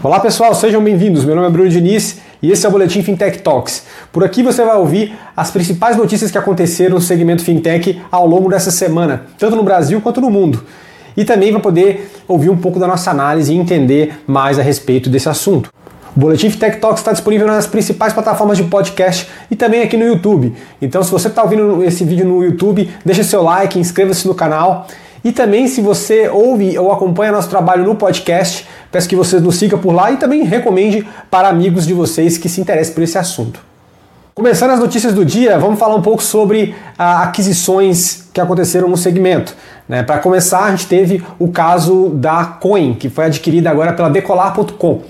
Olá pessoal, sejam bem-vindos. Meu nome é Bruno Diniz e esse é o Boletim Fintech Talks. Por aqui você vai ouvir as principais notícias que aconteceram no segmento fintech ao longo dessa semana, tanto no Brasil quanto no mundo. E também vai poder ouvir um pouco da nossa análise e entender mais a respeito desse assunto. O Boletim Fintech Talks está disponível nas principais plataformas de podcast e também aqui no YouTube. Então, se você está ouvindo esse vídeo no YouTube, deixe seu like, inscreva-se no canal. E também, se você ouve ou acompanha nosso trabalho no podcast, Peço que você nos siga por lá e também recomende para amigos de vocês que se interessem por esse assunto. Começando as notícias do dia, vamos falar um pouco sobre ah, aquisições que aconteceram no segmento. Né? Para começar, a gente teve o caso da Coin, que foi adquirida agora pela Decolar.com.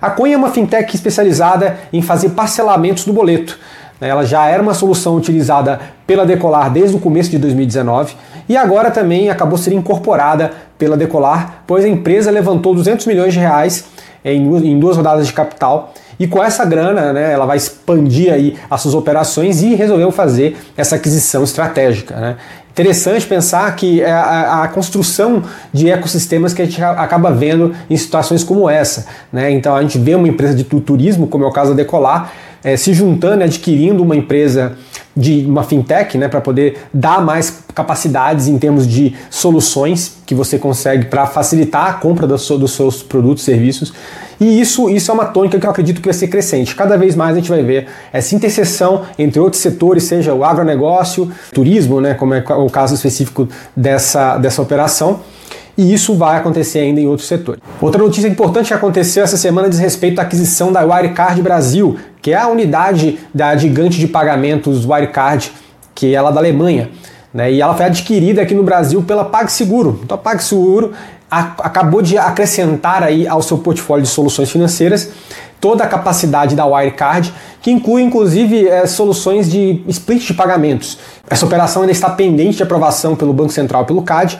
A Coin é uma fintech especializada em fazer parcelamentos do boleto. Ela já era uma solução utilizada pela Decolar desde o começo de 2019 e agora também acabou sendo incorporada pela Decolar, pois a empresa levantou 200 milhões de reais em duas rodadas de capital e com essa grana, né, ela vai expandir aí as suas operações e resolveu fazer essa aquisição estratégica. Né? Interessante pensar que é a, a, construção de ecossistemas que a gente acaba vendo em situações como essa. Né? Então a gente vê uma empresa de turismo, como é o caso da Decolar, é, se juntando, adquirindo uma empresa de uma fintech, né, para poder dar mais capacidades em termos de soluções que você consegue para facilitar a compra dos, dos seus produtos e serviços. E isso, isso é uma tônica que eu acredito que vai ser crescente. Cada vez mais a gente vai ver essa interseção entre outros setores, seja o agronegócio, turismo, né, como é o caso específico dessa, dessa operação e isso vai acontecer ainda em outros setores. Outra notícia importante que aconteceu essa semana diz respeito à aquisição da Wirecard Brasil, que é a unidade da gigante de pagamentos Wirecard, que é lá da Alemanha. Né? E ela foi adquirida aqui no Brasil pela PagSeguro. Então a PagSeguro acabou de acrescentar aí ao seu portfólio de soluções financeiras toda a capacidade da Wirecard, que inclui inclusive é, soluções de split de pagamentos. Essa operação ainda está pendente de aprovação pelo Banco Central e pelo CAD,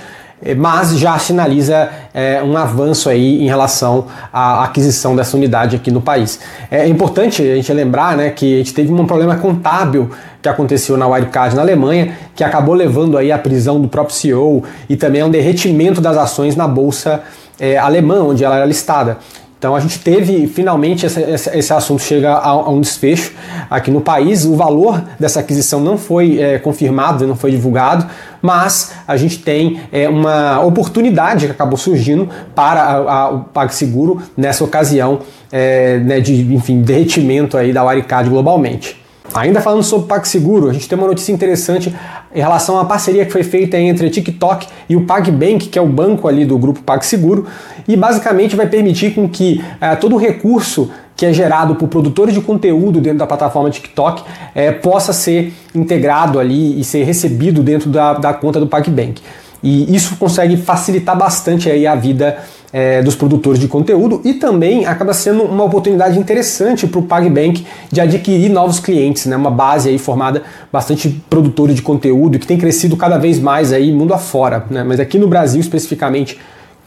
mas já sinaliza é, um avanço aí em relação à aquisição dessa unidade aqui no país. É importante a gente lembrar né, que a gente teve um problema contábil que aconteceu na Wirecard na Alemanha, que acabou levando aí à prisão do próprio CEO e também a um derretimento das ações na bolsa é, alemã, onde ela era listada. Então a gente teve finalmente essa, essa, esse assunto chega a, a, um desfecho aqui no país. O valor dessa aquisição não foi é, confirmado, não foi divulgado, mas a gente tem é, uma oportunidade que acabou surgindo para a, o PagSeguro nessa ocasião é, né, de enfim derretimento aí da Waricard globalmente. Ainda falando sobre PagSeguro, a gente tem uma notícia interessante em relação à parceria que foi feita entre a TikTok e o PagBank, que é o banco ali do grupo PagSeguro, e basicamente vai permitir com que eh, todo o recurso que é gerado por produtores de conteúdo dentro da plataforma TikTok eh, possa ser integrado ali e ser recebido dentro da, da conta do PagBank. E isso consegue facilitar bastante aí a vida é, dos produtores de conteúdo e também acaba sendo uma oportunidade interessante para o PagBank de adquirir novos clientes, né? uma base aí formada bastante produtores de conteúdo que tem crescido cada vez mais aí mundo afora, né? mas aqui no Brasil especificamente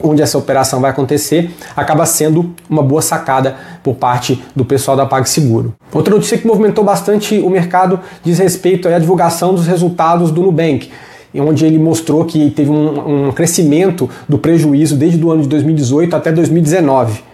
onde essa operação vai acontecer, acaba sendo uma boa sacada por parte do pessoal da PagSeguro. Outra notícia que movimentou bastante o mercado diz respeito à divulgação dos resultados do Nubank onde ele mostrou que teve um, um crescimento do prejuízo desde o ano de 2018 até 2019.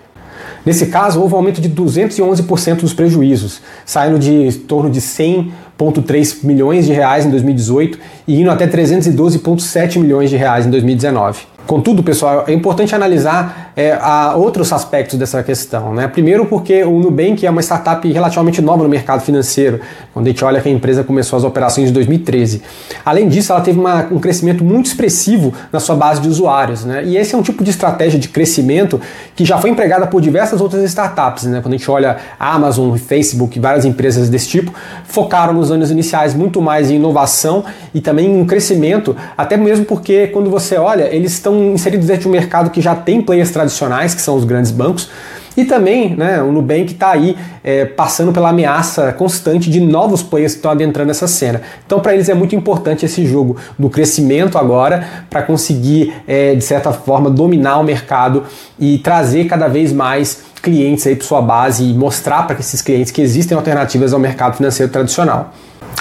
Nesse caso, houve um aumento de 211% dos prejuízos, saindo de em torno de 100,3 milhões de reais em 2018 e indo até 312,7 milhões de reais em 2019. Contudo, pessoal, é importante analisar é, outros aspectos dessa questão. Né? Primeiro, porque o Nubank é uma startup relativamente nova no mercado financeiro, quando a gente olha que a empresa começou as operações em 2013. Além disso, ela teve uma, um crescimento muito expressivo na sua base de usuários. Né? E esse é um tipo de estratégia de crescimento que já foi empregada por diversas outras startups. Né? Quando a gente olha Amazon, Facebook várias empresas desse tipo, focaram nos anos iniciais muito mais em inovação e também em crescimento, até mesmo porque quando você olha, eles estão inseridos dentro de um mercado que já tem players tradicionais, que são os grandes bancos, e também né, o Nubank está aí é, passando pela ameaça constante de novos players que estão adentrando essa cena. Então, para eles é muito importante esse jogo do crescimento agora para conseguir, é, de certa forma, dominar o mercado e trazer cada vez mais clientes para sua base e mostrar para esses clientes que existem alternativas ao mercado financeiro tradicional.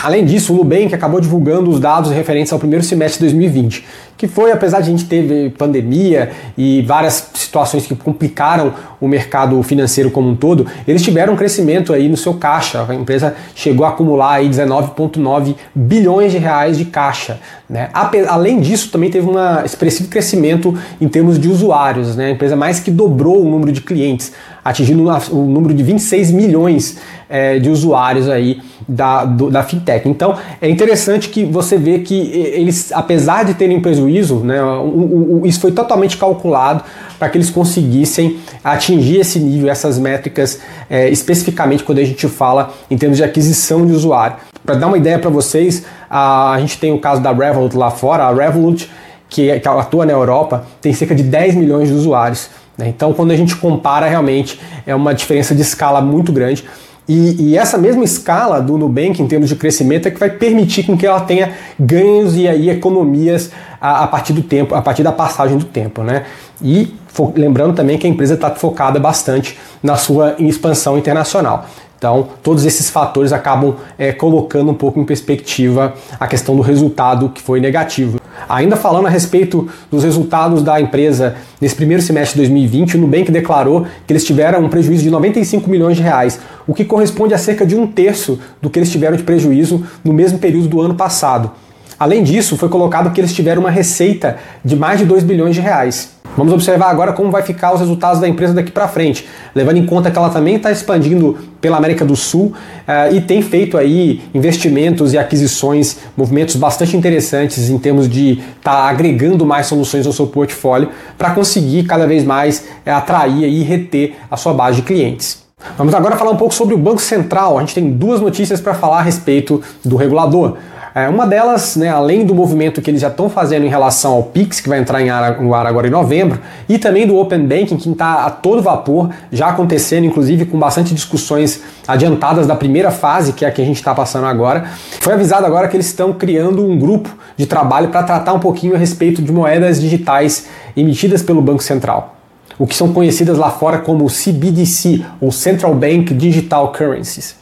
Além disso, o Nubank acabou divulgando os dados referentes ao primeiro semestre de 2020, que foi, apesar de a gente ter pandemia e várias situações que complicaram o mercado financeiro como um todo, eles tiveram um crescimento aí no seu caixa. A empresa chegou a acumular aí 19,9 bilhões de reais de caixa. Né? Além disso, também teve um expressivo crescimento em termos de usuários. Né? A empresa mais que dobrou o número de clientes, atingindo o número de 26 milhões é, de usuários aí da, do, da fintech. Então é interessante que você vê que eles, apesar de terem prejuízo, né, o, o, isso foi totalmente calculado para que eles conseguissem atingir esse nível, essas métricas, é, especificamente quando a gente fala em termos de aquisição de usuário. Para dar uma ideia para vocês, a, a gente tem o caso da Revolut lá fora, a Revolut, que, que atua na Europa, tem cerca de 10 milhões de usuários. Né? Então, quando a gente compara, realmente é uma diferença de escala muito grande. E, e, essa mesma escala do Nubank em termos de crescimento é que vai permitir com que ela tenha ganhos e aí economias a, a partir do tempo, a partir da passagem do tempo, né? E lembrando também que a empresa está focada bastante na sua expansão internacional. Então, todos esses fatores acabam é, colocando um pouco em perspectiva a questão do resultado que foi negativo. Ainda falando a respeito dos resultados da empresa nesse primeiro semestre de 2020, o Nubank declarou que eles tiveram um prejuízo de 95 milhões de reais, o que corresponde a cerca de um terço do que eles tiveram de prejuízo no mesmo período do ano passado. Além disso, foi colocado que eles tiveram uma receita de mais de 2 bilhões de reais. Vamos observar agora como vai ficar os resultados da empresa daqui para frente, levando em conta que ela também está expandindo pela América do Sul uh, e tem feito aí investimentos e aquisições, movimentos bastante interessantes em termos de estar tá agregando mais soluções ao seu portfólio para conseguir cada vez mais uh, atrair e reter a sua base de clientes. Vamos agora falar um pouco sobre o Banco Central. A gente tem duas notícias para falar a respeito do regulador. É, uma delas, né, além do movimento que eles já estão fazendo em relação ao Pix, que vai entrar ar, no ar agora em novembro, e também do Open Banking, que está a todo vapor, já acontecendo, inclusive com bastante discussões adiantadas da primeira fase, que é a que a gente está passando agora. Foi avisado agora que eles estão criando um grupo de trabalho para tratar um pouquinho a respeito de moedas digitais emitidas pelo Banco Central o que são conhecidas lá fora como CBDC, ou Central Bank Digital Currencies.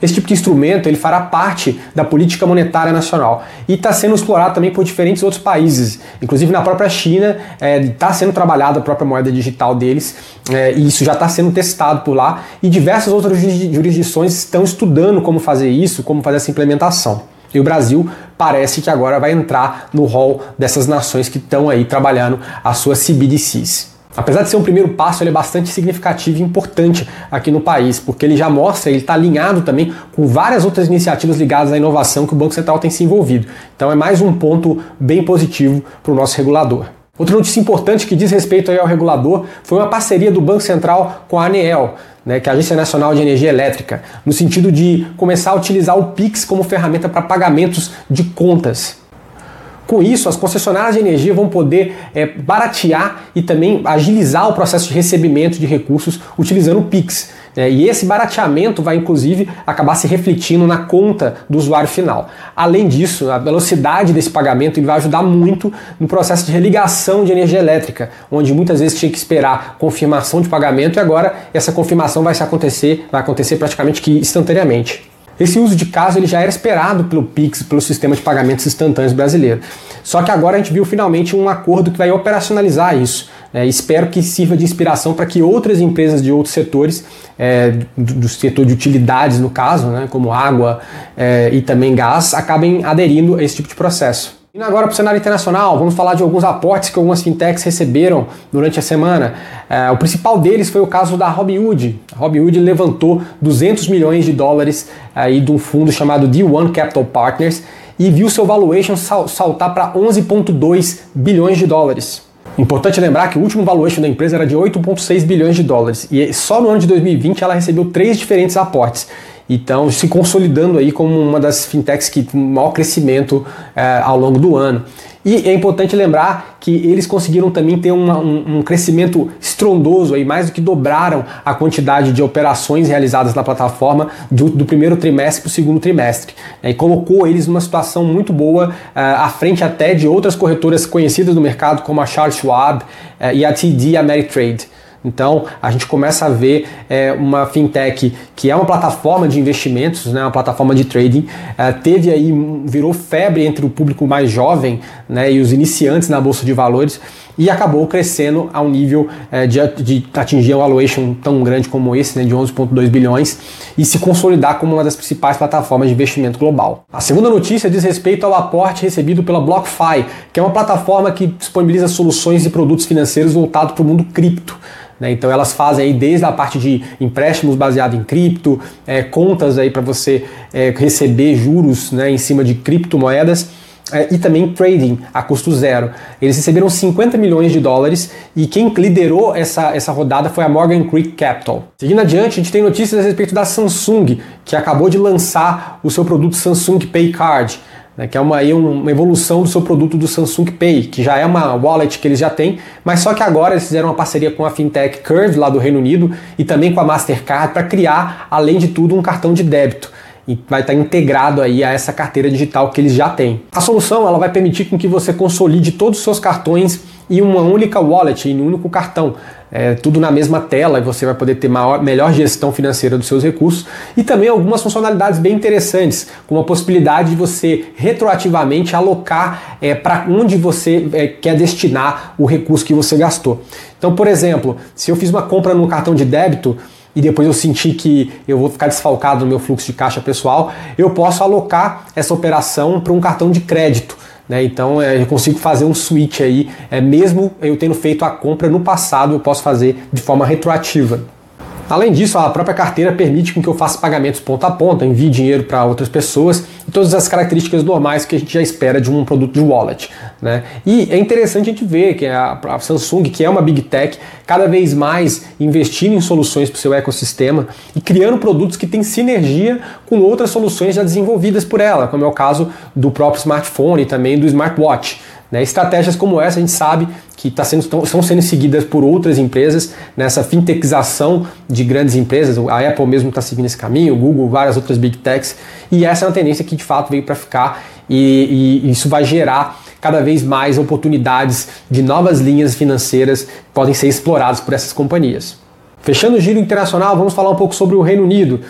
Esse tipo de instrumento ele fará parte da política monetária nacional e está sendo explorado também por diferentes outros países, inclusive na própria China está é, sendo trabalhada a própria moeda digital deles é, e isso já está sendo testado por lá e diversas outras jurisdições estão estudando como fazer isso, como fazer essa implementação. E o Brasil parece que agora vai entrar no rol dessas nações que estão aí trabalhando as suas CBDCs. Apesar de ser um primeiro passo, ele é bastante significativo e importante aqui no país, porque ele já mostra, ele está alinhado também com várias outras iniciativas ligadas à inovação que o Banco Central tem se envolvido. Então é mais um ponto bem positivo para o nosso regulador. Outra notícia importante que diz respeito ao regulador foi uma parceria do Banco Central com a ANEEL, né, que é a Agência Nacional de Energia Elétrica, no sentido de começar a utilizar o PIX como ferramenta para pagamentos de contas. Com isso, as concessionárias de energia vão poder é, baratear e também agilizar o processo de recebimento de recursos utilizando o PIX. Né? E esse barateamento vai, inclusive, acabar se refletindo na conta do usuário final. Além disso, a velocidade desse pagamento ele vai ajudar muito no processo de religação de energia elétrica, onde muitas vezes tinha que esperar confirmação de pagamento e agora essa confirmação vai acontecer, vai acontecer praticamente que instantaneamente. Esse uso de caso ele já era esperado pelo Pix, pelo sistema de pagamentos instantâneos brasileiro. Só que agora a gente viu finalmente um acordo que vai operacionalizar isso. É, espero que sirva de inspiração para que outras empresas de outros setores, é, do, do, setor de utilidades no caso, né, como água é, e também gás, acabem aderindo a esse tipo de processo. Indo agora para o cenário internacional, vamos falar de alguns aportes que algumas fintechs receberam durante a semana. É, o principal deles foi o caso da Robinhood. A Robinhood levantou 200 milhões de dólares aí de um fundo chamado D1 Capital Partners e viu seu valuation saltar para 11,2 bilhões de dólares. Importante lembrar que o último valuation da empresa era de 8,6 bilhões de dólares e só no ano de 2020 ela recebeu três diferentes aportes. Então, se consolidando aí como uma das fintechs que tem maior crescimento é, ao longo do ano. E é importante lembrar que eles conseguiram também ter uma, um, um, crescimento estrondoso, aí, mais do que dobraram a quantidade de operações realizadas na plataforma do, do primeiro trimestre para o segundo trimestre. Né, e colocou eles numa situação muito boa, uh, à frente até de outras corretoras conhecidas no mercado, como a Charles Schwab uh, e a TD Ameritrade. Então a gente começa a ver é, uma fintech que é uma plataforma de investimentos, né, uma plataforma de trading, é, teve aí, virou febre entre o público mais jovem né, e os iniciantes na Bolsa de Valores e acabou crescendo a um nível é, de, de, atingir um valuation tão grande como esse, né, de 11,2 bilhões, e se consolidar como uma das principais plataformas de investimento global. A segunda notícia diz respeito ao aporte recebido pela BlockFi, que é uma plataforma que disponibiliza soluções e produtos financeiros voltados para o mundo cripto. Né? Então elas fazem aí desde a parte de empréstimos baseado em cripto, é, contas aí para você é, receber juros né, em cima de criptomoedas e também trading a custo zero. Eles receberam 50 milhões de dólares e quem liderou essa, essa rodada foi a Morgan Creek Capital. Seguindo adiante, a gente tem notícias a respeito da Samsung, que acabou de lançar o seu produto Samsung Pay Card. Né, que é uma, uma evolução do seu produto do Samsung Pay, que já é uma wallet que eles já têm, mas só que agora eles fizeram uma parceria com a fintech Curve lá do Reino Unido e também com a Mastercard para criar, além de tudo, um cartão de débito e vai estar integrado aí a essa carteira digital que eles já têm. A solução ela vai permitir que você consolide todos os seus cartões em uma única wallet, em um único cartão. É, tudo na mesma tela e você vai poder ter maior, melhor gestão financeira dos seus recursos e também algumas funcionalidades bem interessantes, como a possibilidade de você retroativamente alocar é, para onde você é, quer destinar o recurso que você gastou. Então, por exemplo, se eu fiz uma compra no cartão de débito, e depois eu sentir que eu vou ficar desfalcado no meu fluxo de caixa pessoal, eu posso alocar essa operação para um cartão de crédito. Né? Então é, eu consigo fazer um switch aí, é, mesmo eu tendo feito a compra no passado, eu posso fazer de forma retroativa. Além disso, a própria carteira permite que eu faça pagamentos ponta a ponta, envie dinheiro para outras pessoas e todas as características normais que a gente já espera de um produto de wallet. Né? E é interessante a gente ver que a, a Samsung, que é uma big tech, cada vez mais investindo em soluções para o seu ecossistema e criando produtos que têm sinergia com outras soluções já desenvolvidas por ela, como é o caso do próprio smartphone e também do smartwatch. Né? Estratégias como essa a gente sabe que tá sendo, estão sendo seguidas por outras empresas nessa fintechização de grandes empresas. A Apple mesmo está seguindo esse caminho, o Google, várias outras big techs. E essa é uma tendência que de fato veio para ficar e, e isso vai gerar cada vez mais oportunidades de novas linhas financeiras que podem ser exploradas por essas companhias. Fechando o giro internacional, vamos falar um pouco sobre o Reino Unido.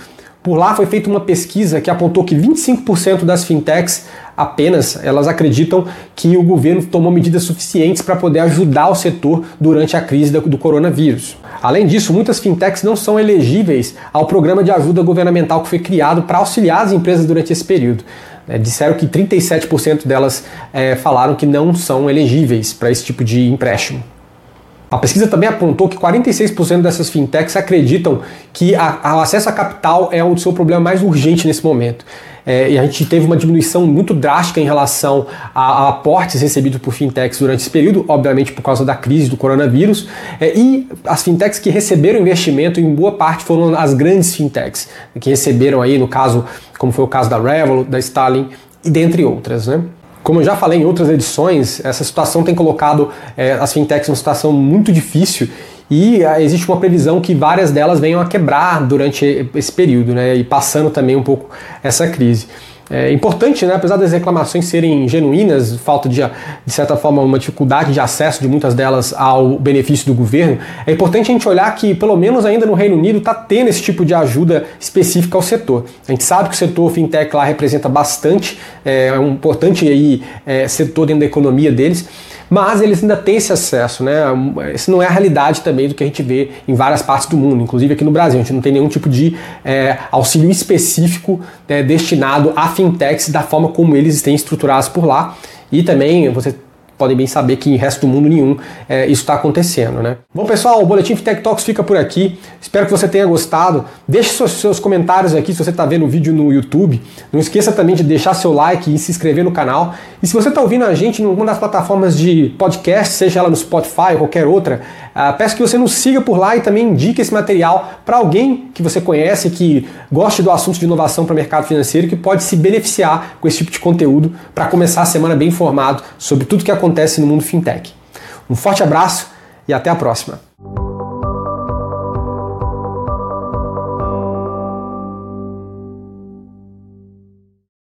Por lá foi feita uma pesquisa que apontou que 25% das fintechs apenas elas acreditam que o governo tomou medidas suficientes para poder ajudar o setor durante a crise do coronavírus. Além disso, muitas fintechs não são elegíveis ao programa de ajuda governamental que foi criado para auxiliar as empresas durante esse período. É, disseram que 37% delas é, falaram que não são elegíveis para esse tipo de empréstimo. A pesquisa também apontou que 46% dessas fintechs acreditam que o acesso a capital é o seu problema mais urgente nesse momento. É, e a gente teve uma diminuição muito drástica em relação a, a, aportes recebidos por fintechs durante esse período, obviamente por causa da crise do coronavírus. É, e as fintechs que receberam investimento, em boa parte, foram as grandes fintechs, que receberam aí, no caso, como foi o caso da Revolut, da Stalin e dentre outras. Né? Como eu já falei em outras edições, essa situação tem colocado é, as fintechs numa situação muito difícil e ah, existe uma previsão que várias delas venham a quebrar durante esse período, né, e passando também um pouco essa crise. É importante, né, apesar das reclamações serem genuínas, falta de, de certa forma, uma dificuldade de acesso de muitas delas ao benefício do governo, é importante a gente olhar que, pelo menos ainda no Reino Unido, está tendo esse tipo de ajuda específica ao setor. A gente sabe que o setor fintech lá representa bastante, é um importante aí, é, setor dentro da economia deles, mas eles ainda têm esse acesso, né? Isso não é a realidade também do que a gente vê em várias partes do mundo, inclusive aqui no Brasil. A gente não tem nenhum tipo de é, auxílio específico né, destinado a fintechs da forma como eles têm estruturados por lá. E também você podem bem saber que em resto do mundo nenhum é, isso está acontecendo, né? Bom, pessoal, o Boletim Fintech Talks fica por aqui. Espero que você tenha gostado. Deixe seus, seus comentários aqui se você está vendo o vídeo no YouTube. Não esqueça também de deixar seu like e se inscrever no canal. E se você está ouvindo a gente em alguma das plataformas de podcast, seja ela no Spotify ou qualquer outra, uh, peço que você nos siga por lá e também indique esse material para alguém que você conhece, que goste do assunto de inovação para o mercado financeiro, que pode se beneficiar com esse tipo de conteúdo para começar a semana bem informado sobre tudo que acontece no mundo fintech. Um forte abraço e até a próxima.